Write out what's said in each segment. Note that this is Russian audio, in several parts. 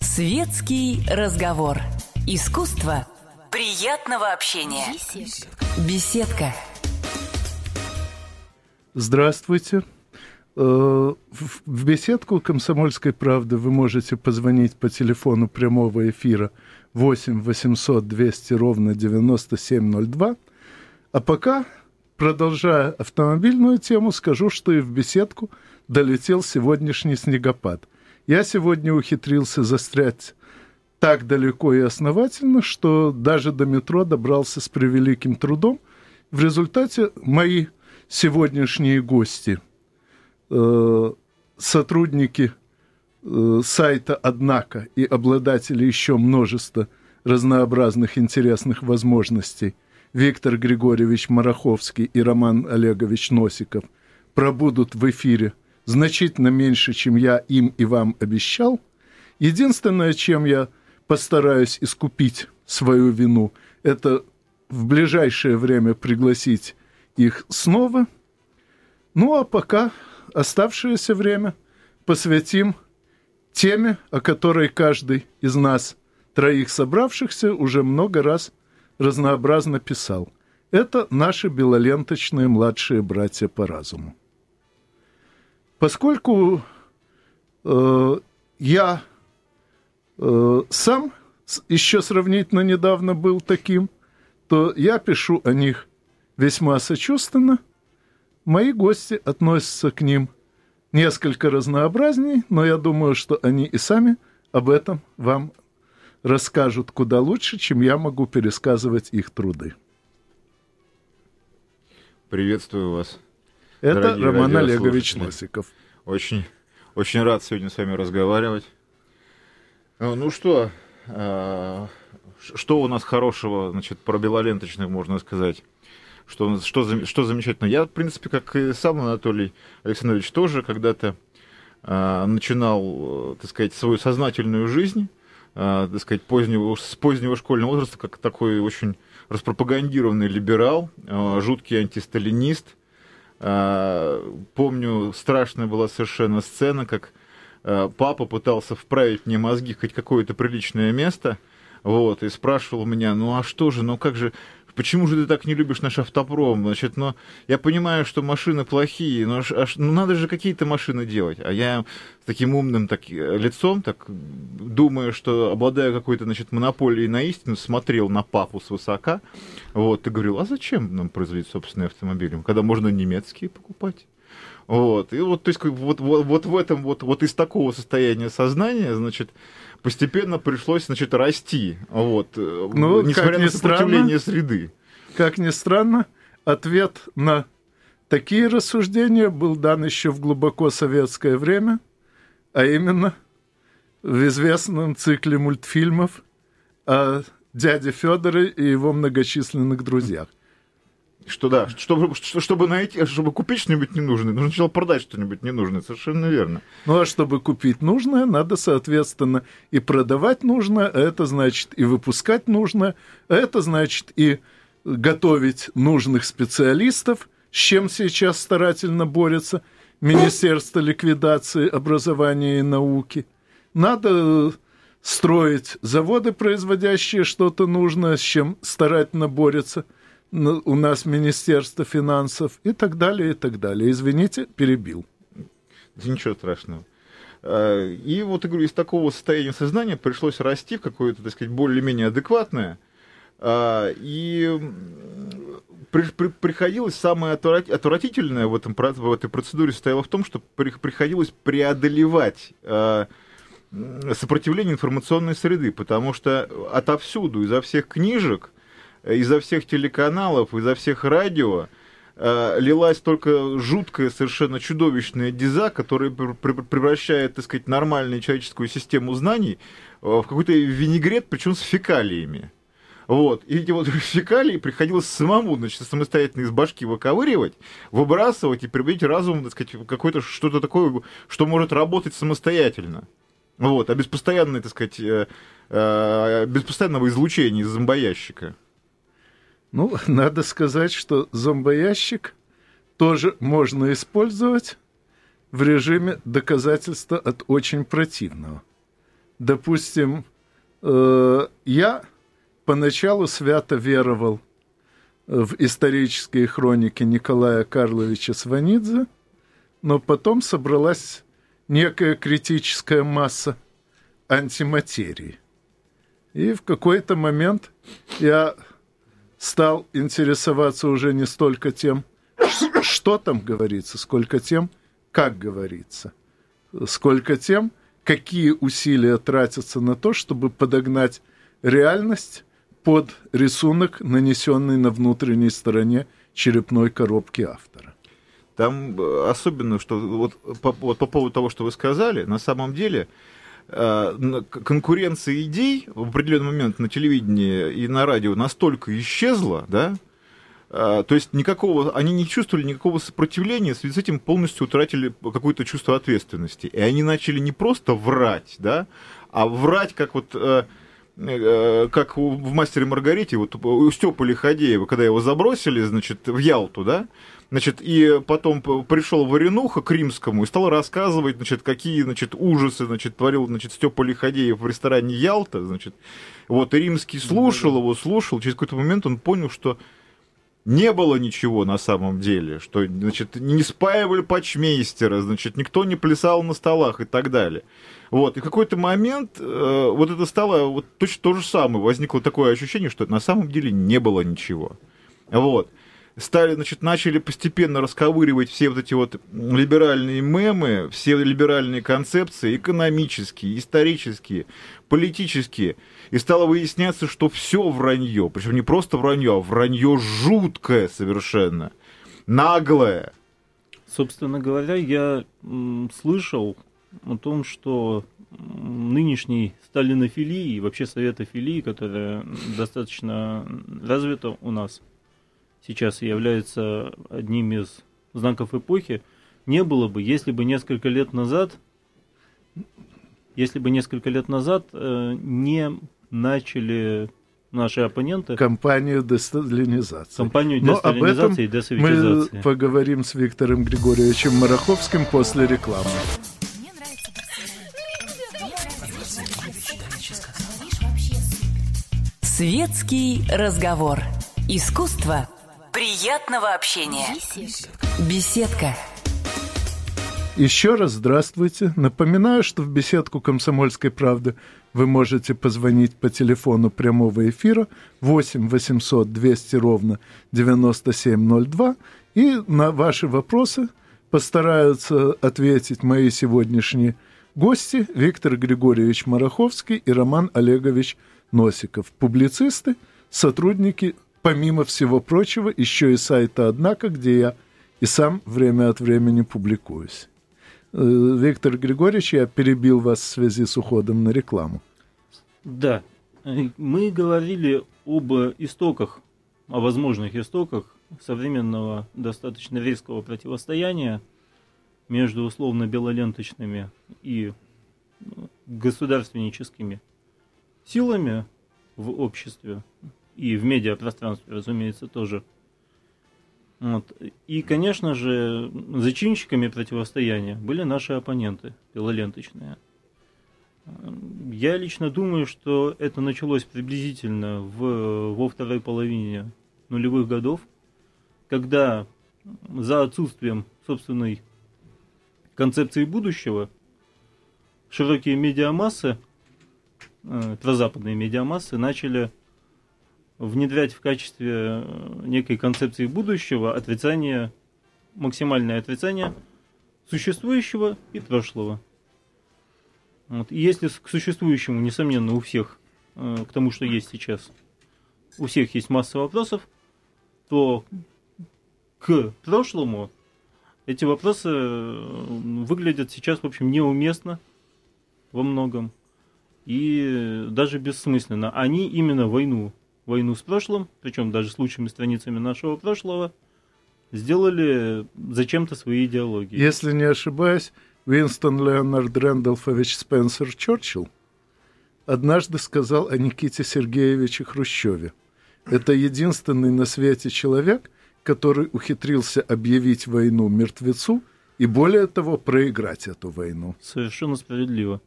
Светский разговор. Искусство приятного общения. Беседка. Здравствуйте. Э, в беседку «Комсомольской правды» вы можете позвонить по телефону прямого эфира 8 800 200 ровно 9702. А пока, продолжая автомобильную тему, скажу, что и в беседку долетел сегодняшний снегопад. Я сегодня ухитрился застрять так далеко и основательно, что даже до метро добрался с превеликим трудом. В результате мои сегодняшние гости – Э, сотрудники э, сайта «Однако» и обладатели еще множества разнообразных интересных возможностей Виктор Григорьевич Мараховский и Роман Олегович Носиков пробудут в эфире значительно меньше, чем я им и вам обещал. Единственное, чем я постараюсь искупить свою вину, это в ближайшее время пригласить их снова. Ну а пока оставшееся время посвятим теме, о которой каждый из нас, троих собравшихся, уже много раз разнообразно писал. Это наши белоленточные младшие братья по разуму. Поскольку э, я э, сам еще сравнительно недавно был таким, то я пишу о них весьма сочувственно – Мои гости относятся к ним несколько разнообразней, но я думаю, что они и сами об этом вам расскажут куда лучше, чем я могу пересказывать их труды. Приветствую вас. Это Роман Олегович Носиков. Очень, очень рад сегодня с вами разговаривать. Ну, ну что, а, что у нас хорошего, значит, про белоленточных можно сказать? что, что, что замечательно. Я, в принципе, как и сам Анатолий Александрович, тоже когда-то э, начинал, так сказать, свою сознательную жизнь, э, так сказать, позднего, с позднего школьного возраста, как такой очень распропагандированный либерал, э, жуткий антисталинист. Э, помню, страшная была совершенно сцена, как э, папа пытался вправить мне мозги хоть какое-то приличное место, вот, и спрашивал меня, ну а что же, ну как же, почему же ты так не любишь наш автопром? Значит, но я понимаю, что машины плохие, но аж, ну, надо же какие-то машины делать. А я с таким умным так, лицом, так думаю, что обладая какой-то, значит, монополией на истину, смотрел на папу свысока, вот, и говорил, а зачем нам производить собственные автомобили, когда можно немецкие покупать? Вот, и вот, то есть, вот, вот, вот в этом, вот, вот из такого состояния сознания, значит, постепенно пришлось, значит, расти, вот, ну, несмотря на сопротивление странно, среды. Как ни странно, ответ на такие рассуждения был дан еще в глубоко советское время, а именно в известном цикле мультфильмов о дяде Федоре и его многочисленных друзьях. Что да, чтобы, чтобы найти, чтобы купить что-нибудь ненужное, нужно сначала продать что-нибудь ненужное, совершенно верно. Ну а чтобы купить нужное, надо, соответственно, и продавать нужно, это значит и выпускать нужно, это значит и готовить нужных специалистов, с чем сейчас старательно борется Министерство ликвидации образования и науки. Надо строить заводы, производящие что-то нужное, с чем старательно борется – у нас Министерство финансов и так далее, и так далее. Извините, перебил. Ничего страшного. А, и вот, говорю, из такого состояния сознания пришлось расти в какое-то, так сказать, более-менее адекватное. А, и при, при, приходилось, самое отвратительное в, этом, в этой процедуре состояло в том, что при, приходилось преодолевать а, сопротивление информационной среды, потому что отовсюду, изо всех книжек, изо всех телеканалов, изо всех радио э, лилась только жуткая, совершенно чудовищная диза, которая превращает, так сказать, нормальную человеческую систему знаний э, в какой-то винегрет, причем с фекалиями. Вот. И эти вот фекалии приходилось самому, значит, самостоятельно из башки выковыривать, выбрасывать и приводить разум, так сказать, какое-то что-то такое, что может работать самостоятельно. Вот. А без постоянной, так сказать, э, без постоянного излучения из зомбоящика. Ну, надо сказать, что зомбоящик тоже можно использовать, в режиме доказательства от очень противного. Допустим, э, я поначалу свято веровал в исторические хроники Николая Карловича Сванидзе, но потом собралась некая критическая масса антиматерии. И в какой-то момент я стал интересоваться уже не столько тем, что там говорится, сколько тем, как говорится, сколько тем, какие усилия тратятся на то, чтобы подогнать реальность под рисунок, нанесенный на внутренней стороне черепной коробки автора. Там э, особенно, что вот по, вот по поводу того, что вы сказали, на самом деле конкуренция идей в определенный момент на телевидении и на радио настолько исчезла, да, э, то есть никакого, они не чувствовали никакого сопротивления, в связи с этим полностью утратили какое-то чувство ответственности. И они начали не просто врать, да, а врать как вот Э, как в «Мастере Маргарите», вот у Степа Лиходеева, когда его забросили, значит, в Ялту, да, Значит, и потом пришел Варенуха к Римскому и стал рассказывать, значит, какие, значит, ужасы, значит, творил, значит, Степа Лиходеев в ресторане Ялта, значит. Вот, и Римский слушал его, слушал, через какой-то момент он понял, что не было ничего на самом деле, что, значит, не спаивали почмейстера, значит, никто не плясал на столах и так далее. Вот, и в какой-то момент э, вот это стало вот точно то же самое. Возникло такое ощущение, что на самом деле не было ничего. Вот. Стали, значит, начали постепенно расковыривать все вот эти вот либеральные мемы, все либеральные концепции, экономические, исторические, политические. И стало выясняться, что все вранье. Причем не просто вранье, а вранье жуткое совершенно. Наглое. Собственно говоря, я слышал о том, что нынешней сталинофилии и вообще советофилии, которая достаточно развита у нас сейчас и является одним из знаков эпохи, не было бы, если бы несколько лет назад, если бы несколько лет назад э, не начали наши оппоненты... Компанию десталинизации. Компанию десталинизации и десоветизации. Мы поговорим с Виктором Григорьевичем Мараховским после рекламы. Светский разговор. Искусство приятного общения. Беседка. Еще раз здравствуйте. Напоминаю, что в беседку «Комсомольской правды» вы можете позвонить по телефону прямого эфира 8 800 200 ровно 9702 и на ваши вопросы постараются ответить мои сегодняшние гости Виктор Григорьевич Мараховский и Роман Олегович Носиков. Публицисты, сотрудники, помимо всего прочего, еще и сайта «Однако», где я и сам время от времени публикуюсь. Э, Виктор Григорьевич, я перебил вас в связи с уходом на рекламу. Да, мы говорили об истоках, о возможных истоках современного достаточно резкого противостояния между условно-белоленточными и ну, государственническими силами в обществе и в медиапространстве, разумеется, тоже. Вот. И, конечно же, зачинщиками противостояния были наши оппоненты, белоленточные. Я лично думаю, что это началось приблизительно в, во второй половине нулевых годов, когда за отсутствием собственной концепции будущего широкие медиамассы э, прозападные медиамассы начали внедрять в качестве э, некой концепции будущего отрицание, максимальное отрицание существующего и прошлого. Вот. И если к существующему, несомненно, у всех, э, к тому, что есть сейчас, у всех есть масса вопросов, то к прошлому эти вопросы э, выглядят сейчас, в общем, неуместно во многом и даже бессмысленно. Они именно войну, войну с прошлым, причем даже с лучшими страницами нашего прошлого, сделали зачем-то свои идеологии. Если не ошибаюсь, Винстон Леонард Рэндolфович Спенсер Черчилл однажды сказал о Никите Сергеевиче Хрущеве. Это единственный на свете человек, который ухитрился объявить войну мертвецу – и более того, проиграть эту войну. Совершенно справедливо.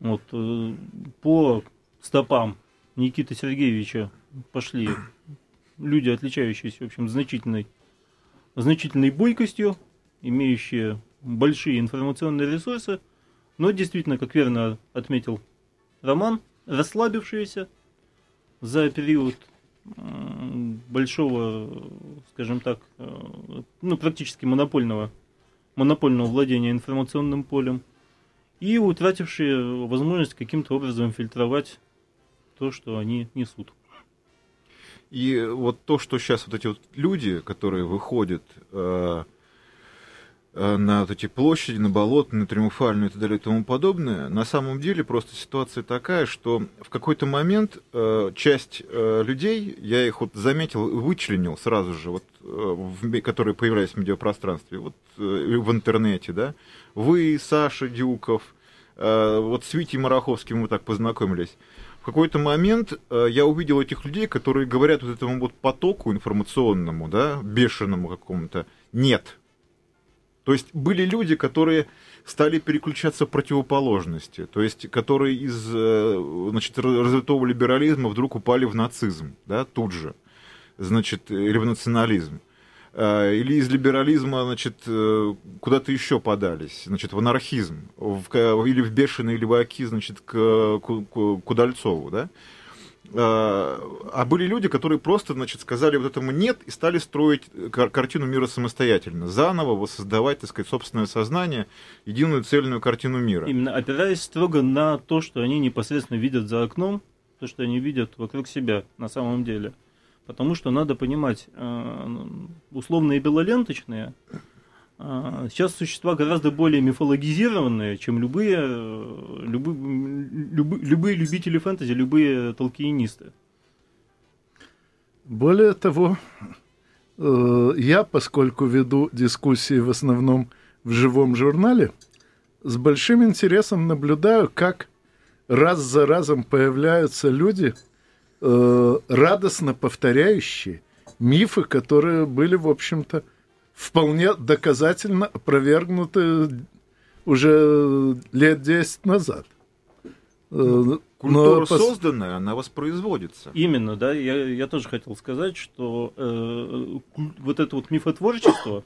Вот э, по стопам Никиты Сергеевича пошли люди, отличающиеся, в общем, значительной, значительной бойкостью, имеющие большие информационные ресурсы, но действительно, как верно отметил Роман, расслабившиеся за период большого, скажем так, э, ну, практически монопольного, монопольного владения информационным полем и утратившие возможность каким-то образом фильтровать то, что они несут. И вот то, что сейчас вот эти вот люди, которые выходят э, Э, на вот эти площади, на болот, на Триумфальную и так далее и тому подобное, на самом деле просто ситуация такая, что в какой-то момент э, часть э, людей, я их вот заметил, вычленил сразу же, вот, э, в, которые появлялись в медиапространстве, вот э, в интернете, да, вы, Саша Дюков, э, вот с Витей Мараховским мы так познакомились, в какой-то момент э, я увидел этих людей, которые говорят вот этому вот потоку информационному, да, бешеному какому-то, нет, то есть были люди, которые стали переключаться в противоположности, то есть которые из э, значит, развитого либерализма вдруг упали в нацизм, да, тут же, значит, или в национализм. Э, или из либерализма, значит, э, куда-то еще подались, значит, в анархизм, в, или в бешеные леваки, значит, к, к, к Удальцову, да. А, а были люди, которые просто, значит, сказали вот этому нет и стали строить картину мира самостоятельно, заново воссоздавать, так сказать, собственное сознание, единую цельную картину мира. Именно опираясь строго на то, что они непосредственно видят за окном, то, что они видят вокруг себя на самом деле. Потому что надо понимать, э, условные белоленточные а, сейчас существа гораздо более мифологизированные, чем любые, любые, любые, любые любители фэнтези, любые толкиенисты. Более того, э, я, поскольку веду дискуссии в основном в живом журнале, с большим интересом наблюдаю, как раз за разом появляются люди, э, радостно повторяющие мифы, которые были, в общем-то, вполне доказательно опровергнуты уже лет 10 назад. Э, культура Но созданная, она воспроизводится. Именно, да. Я, я тоже хотел сказать, что э, вот это вот мифотворчество,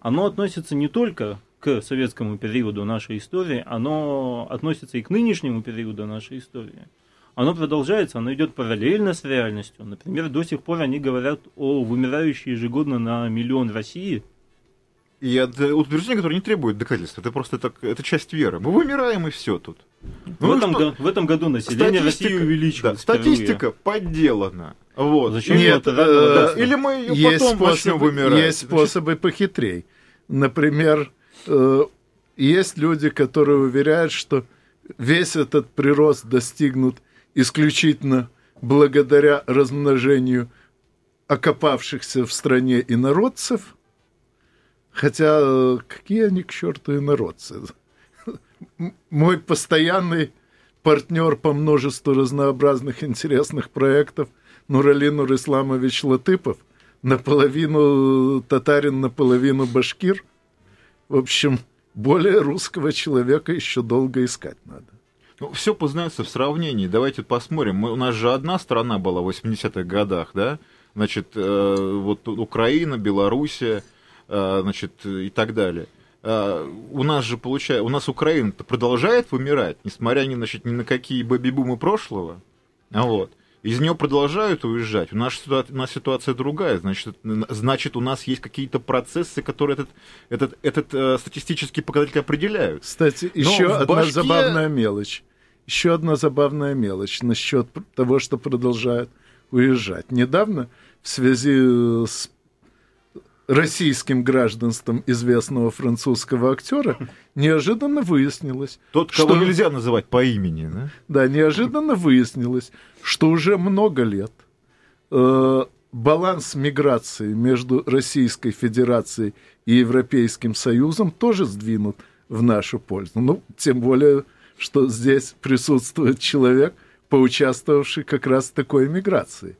оно относится не только к советскому периоду нашей истории, оно относится и к нынешнему периоду нашей истории оно продолжается, оно идет параллельно с реальностью. Например, до сих пор они говорят о вымирающей ежегодно на миллион России. И это утверждение, которое не требует доказательств. Это просто так, это часть веры. Мы вымираем и все тут. Ну, в, этом, в этом году население России увеличилось. Да, статистика подделана. Вот. Зачем Нет, это, э, или мы есть потом способы, начнем вымирать. Есть способы похитрей. Например, э, есть люди, которые уверяют, что весь этот прирост достигнут исключительно благодаря размножению окопавшихся в стране инородцев, хотя э, какие они к черту инородцы? Мой постоянный партнер по множеству разнообразных интересных проектов Нуралин Нурисламович Латыпов, наполовину татарин, наполовину башкир. В общем, более русского человека еще долго искать надо. Ну, все познается в сравнении. Давайте посмотрим. Мы, у нас же одна страна была в 80-х годах, да? Значит, э, вот Украина, Белоруссия, э, значит, и так далее. Uh, у нас же получается, у нас Украина продолжает вымирать, несмотря ни, значит, ни на какие бэби-бумы прошлого. Вот. Из нее продолжают уезжать. У нас, у нас ситуация другая. Значит, значит, у нас есть какие-то процессы, которые этот, этот, этот э, статистический показатель определяют. Кстати, еще одна башке... забавная мелочь. Еще одна забавная мелочь насчет того, что продолжают уезжать. Недавно в связи э, с российским гражданством известного французского актера неожиданно выяснилось... Тот, кого что... нельзя называть по имени, да? Да, неожиданно выяснилось, что уже много лет э, баланс миграции между Российской Федерацией и Европейским Союзом тоже сдвинут в нашу пользу. Ну, тем более что здесь присутствует человек, поучаствовавший как раз в такой миграции.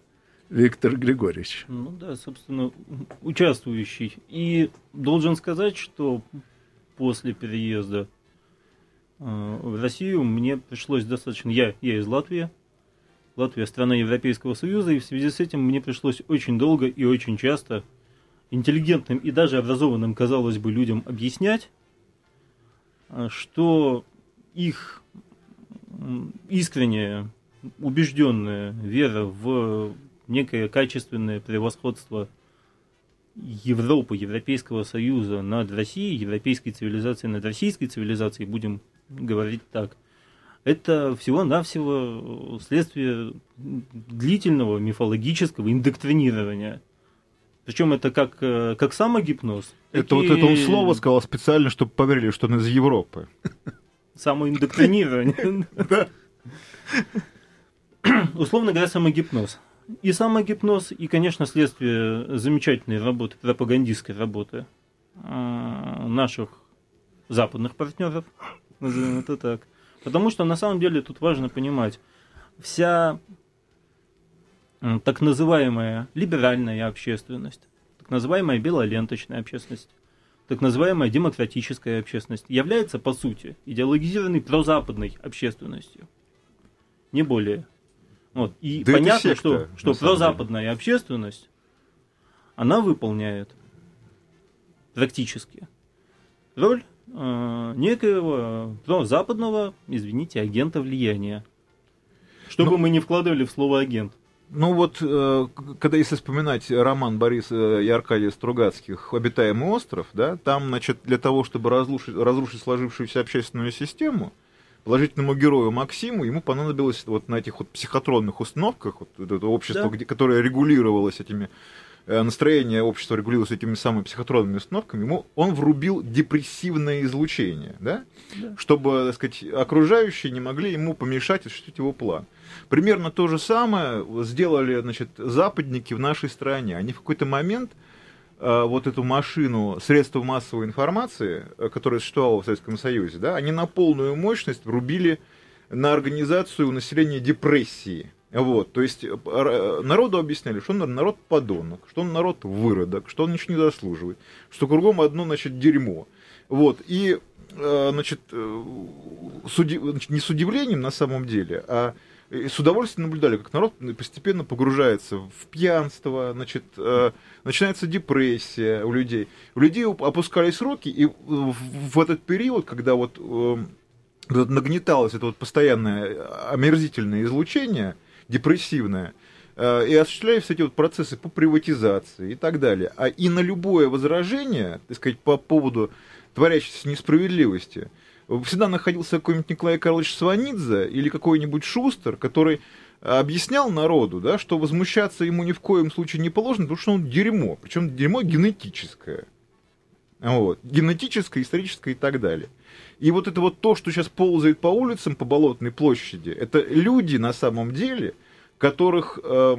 Виктор Григорьевич. Ну да, собственно, участвующий. И должен сказать, что после переезда э, в Россию мне пришлось достаточно... Я, я из Латвии. Латвия страна Европейского Союза, и в связи с этим мне пришлось очень долго и очень часто интеллигентным и даже образованным, казалось бы, людям объяснять, э, что их искренняя, убежденная вера в некое качественное превосходство Европы, Европейского Союза над Россией, европейской цивилизацией над российской цивилизацией, будем говорить так, это всего-навсего следствие длительного мифологического индоктринирования. Причем это как, э, как самогипноз. Это такие... вот это он слово сказал специально, чтобы поверили, что он из Европы. Самоиндоктринирование. Условно говоря, самогипноз. И самогипноз, и, конечно, следствие замечательной работы, пропагандистской работы а, наших западных партнеров, назовем это так. Потому что на самом деле тут важно понимать, вся так называемая либеральная общественность, так называемая белоленточная общественность, так называемая демократическая общественность является, по сути, идеологизированной прозападной общественностью. Не более. Вот. И да понятно, секта, что, что прозападная деле. общественность, она выполняет практически роль э, некоего прозападного, извините, агента влияния. Чтобы Но... мы не вкладывали в слово агент. Ну вот, э, когда если вспоминать роман Бориса и Аркадия Стругацких «Обитаемый остров», да, там, значит, для того, чтобы разрушить, разрушить сложившуюся общественную систему, положительному герою Максиму ему понадобилось вот на этих вот психотронных установках, вот это общество, да. где, которое регулировалось этими э, настроение общества регулировалось этими самыми психотронными установками, ему он врубил депрессивное излучение, да? да. чтобы, так сказать, окружающие не могли ему помешать осуществить его план. Примерно то же самое сделали, значит, западники в нашей стране. Они в какой-то момент Э, вот эту машину средства массовой информации, э, которая существовала в Советском Союзе, да, они на полную мощность врубили на организацию населения депрессии. Вот, то есть э, народу объясняли, что он народ подонок, что он народ выродок, что он ничего не заслуживает, что кругом одно, значит, дерьмо. Вот, и, значит, с уди... не с удивлением на самом деле, а с удовольствием наблюдали, как народ постепенно погружается в пьянство, значит, э, начинается депрессия у людей. У людей опускались руки, и в этот период, когда вот э, нагнеталось это вот постоянное омерзительное излучение, депрессивное, э, и осуществлялись эти вот процессы по приватизации и так далее. А и на любое возражение, так сказать, по поводу творящейся несправедливости – всегда находился какой-нибудь Николай Карлович Сванидзе или какой-нибудь Шустер, который объяснял народу, да, что возмущаться ему ни в коем случае не положено, потому что он дерьмо, причем дерьмо генетическое. Вот, генетическое, историческое и так далее. И вот это вот то, что сейчас ползает по улицам, по Болотной площади, это люди на самом деле, которых, э,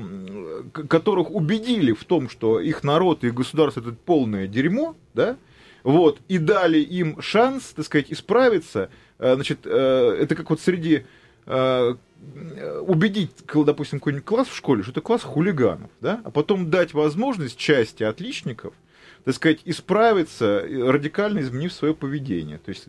которых убедили в том, что их народ и государство это полное дерьмо, да, вот, и дали им шанс, так сказать, исправиться, э, значит, э, это как вот среди э, убедить, допустим, какой-нибудь класс в школе, что это класс хулиганов, да, а потом дать возможность части отличников, так сказать, исправиться, радикально изменив свое поведение. То есть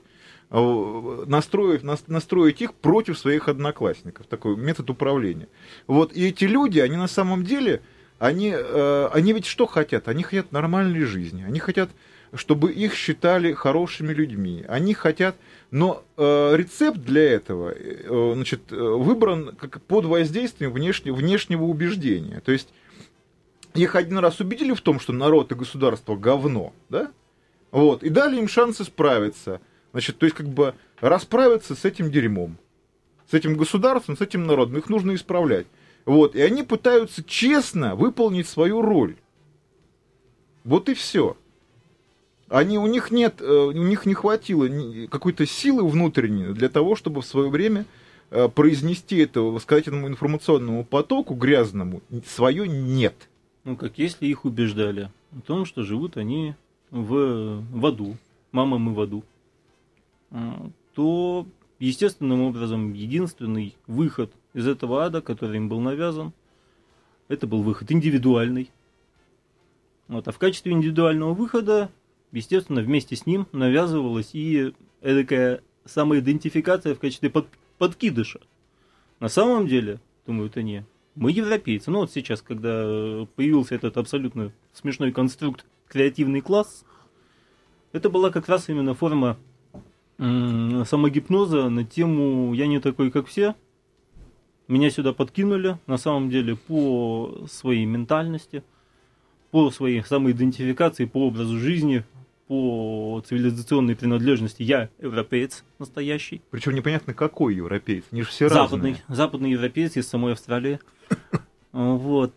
настроив, настроить их против своих одноклассников. Такой метод управления. Вот, и эти люди, они на самом деле, они, они ведь что хотят? Они хотят нормальной жизни, они хотят чтобы их считали хорошими людьми. Они хотят, но э, рецепт для этого э, значит, э, выбран как под воздействием внешне, внешнего убеждения. То есть их один раз убедили в том, что народ и государство говно, да? Вот, и дали им шансы справиться. Значит, то есть как бы расправиться с этим дерьмом, с этим государством, с этим народом. Их нужно исправлять. Вот, и они пытаются честно выполнить свою роль. Вот и все. Они, у них нет, э, у них не хватило какой-то силы внутренней для того, чтобы в свое время э, произнести это, сказать этому информационному потоку грязному, свое нет. Ну, как если их убеждали о том, что живут они в, в аду, мама мы в аду, то естественным образом единственный выход из этого ада, который им был навязан, Это был выход индивидуальный. Вот, а в качестве индивидуального выхода, естественно, вместе с ним навязывалась и такая самоидентификация в качестве под, подкидыша. На самом деле, думаю, это не. Мы европейцы. Ну вот сейчас, когда появился этот абсолютно смешной конструкт креативный класс, это была как раз именно форма самогипноза на тему «я не такой, как все». Меня сюда подкинули, на самом деле, по своей ментальности, по своей самоидентификации, по образу жизни, по цивилизационной принадлежности я европеец настоящий. Причем непонятно какой европеец, же все западный, разные. Западный европеец из самой Австралии. Вот.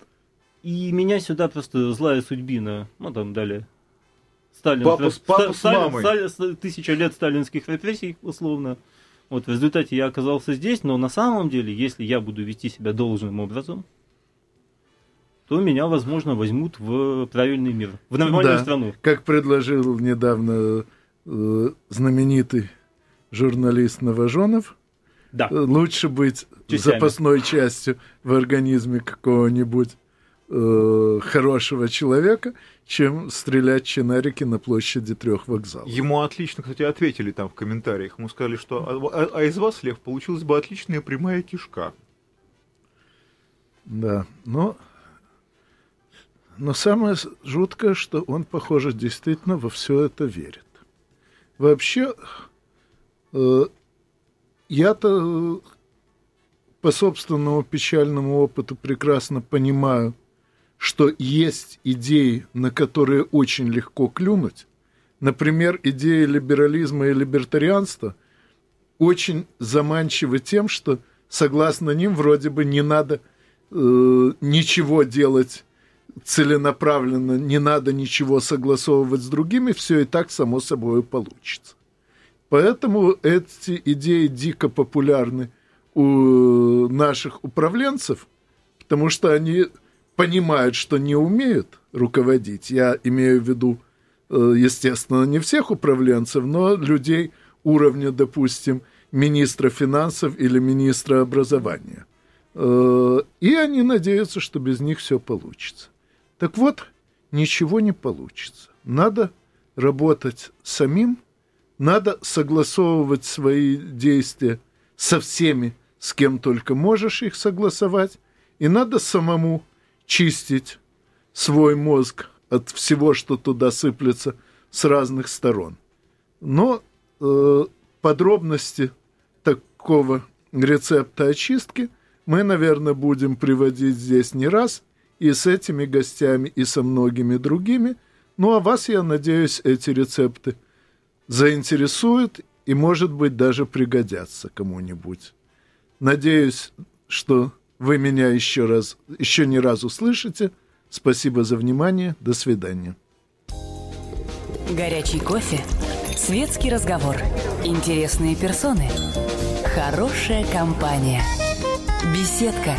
И меня сюда просто злая судьбина, ну там далее. Сталин, Папа с- папа с мамой. Сталин- Сталин- тысяча лет сталинских репрессий, условно. Вот в результате я оказался здесь, но на самом деле, если я буду вести себя должным образом, то меня, возможно, возьмут в правильный мир, в нормальную Да. страну. Как предложил недавно э, знаменитый журналист Новожонов, Да. э, лучше быть Частями. запасной частью в организме какого-нибудь э, хорошего человека, чем стрелять чинарики на площади трех вокзалов. Ему отлично, кстати, ответили там в комментариях. Ему сказали, что а, а- а из вас, Лев, получилась бы отличная прямая кишка. Да, но, но самое жуткое, что он, похоже, действительно во все это верит. Вообще, э, я-то э, по собственному печальному опыту прекрасно понимаю, что есть идеи, на которые очень легко клюнуть. Например, идеи либерализма и либертарианства очень заманчивы тем, что согласно ним вроде бы не надо э, ничего делать целенаправленно, не надо ничего согласовывать с другими, все и так само собой получится. Поэтому эти идеи дико популярны у наших управленцев, потому что они понимают, что не умеют руководить. Я имею в виду, э, естественно, не всех управленцев, но людей уровня, допустим, министра финансов или министра образования. Э, И они надеются, что без них все получится. Так вот, ничего не получится. Надо работать самим, надо согласовывать свои действия со всеми, с кем только можешь их согласовать, и надо самому чистить свой мозг от всего, что туда сыплется с разных сторон. Но э, подробности такого рецепта очистки мы, наверное, будем приводить здесь не раз, и с этими гостями, и со многими другими. Ну, а вас, я надеюсь, эти рецепты заинтересуют и, может быть, даже пригодятся кому-нибудь. Надеюсь, что вы меня еще раз, еще не раз услышите. Спасибо за внимание. До свидания. Горячий кофе, светский разговор, интересные персоны, хорошая компания, беседка,